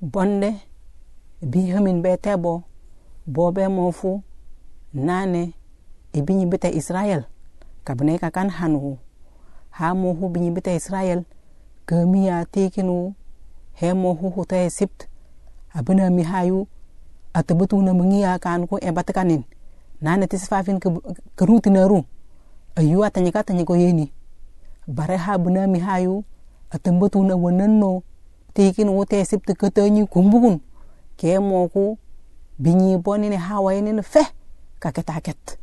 bonde bihamin be tebo bobe mofu nane ibinyi bita israel. Kabne ka kan hanu ha bita israel kamiya tekinu he mohu huta esipt abina mi hayu atabetu na mengia kan ko e batkanin nane tisfafin ke rutinaru ayu atanyika tanyiko yeni. Bare ha bina mi hayu atambatu na wananno tikin wote sipti katanyi kumbugun ke moku ne hawaye ne fe kaketa ket.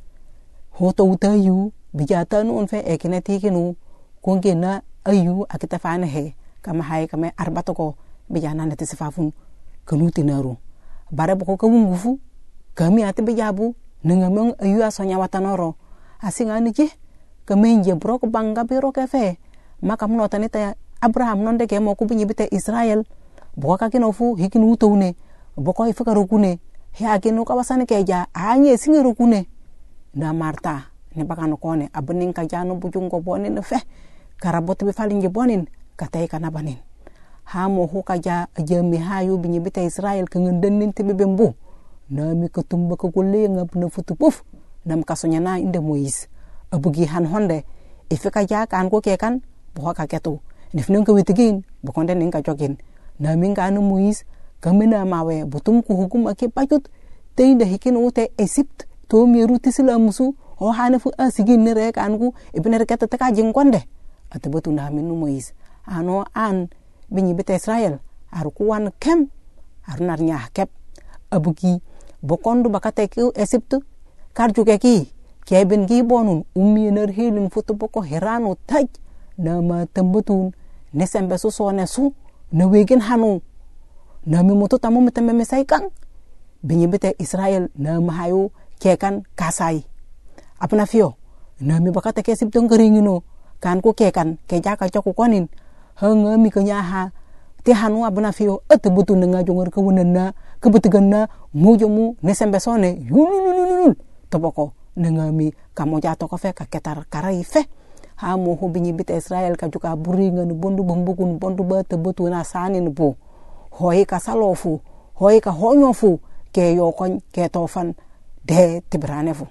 Hoto yu bijata nu fe ekene tikinu konge na ayu akita fane he. Kama hay kama arbata ko bijana na tisfafun kanuti naru bare boko ka wungufu kami ati bijabu ninga meng ayu asonya watanoro asinga ni je kamenje brok banga biro ke fe. Maka mnota ni ta abraham nonde ke mo ku binyi bite israel. Boko ka kino fu hikin wutone boko ifika rokune he wasani anye singi na marta ne baka kone abenin ka bujungo bonin fe. Karabot be falinge bonin katay kana banin ha mo hu ka ja jami hayu binyi bite israel ka ngenden nin tibe bembu na mi ka tumba ka golle ngap na futu puf. Nam kasonya na inde moise. Abugi han honde. Ifika ja kan ko ke kan bo ka ketu nif nung ka witigin bukonde ning ka jokin na min ka anu muis kamina mawe butum ku hukum ake pajut teinde hikin ute esipt to mi ruti sila musu ho hane fu asigin ne re kan ku ibne re kata ka jing konde atabetu na min muis. Ano an binyi bete israel ar kuwan kem ar nar nya kep. Abuki bokondu bakate kar juke ki kebin gi bonun ummi nar helin futu boko herano taj na ma tambutun ne sembe su so ne su. Na wegin hanu na mi mutu tamu mitembe misai kang. Binyi bete israel na mahayo kekan kasai. Apna fio? Na mi bakata ke sip tong keringino kan ko kekan ke jaka choko konin. Hanga mi kanya ha. Te hanu abna fio? At butu nga jongar ka wunan na ka butugan na mujo mu ne sembe so ne yulululul toboko nga mi kamo jato ko fe ka ketar karai fe ha mo ho binyi bit israel ka juka buringa nu bondu bombukun bondu ba te na sani nu bo hoi ka salofu hoi ka honyofu ke yokon ke tofan de tibrane fu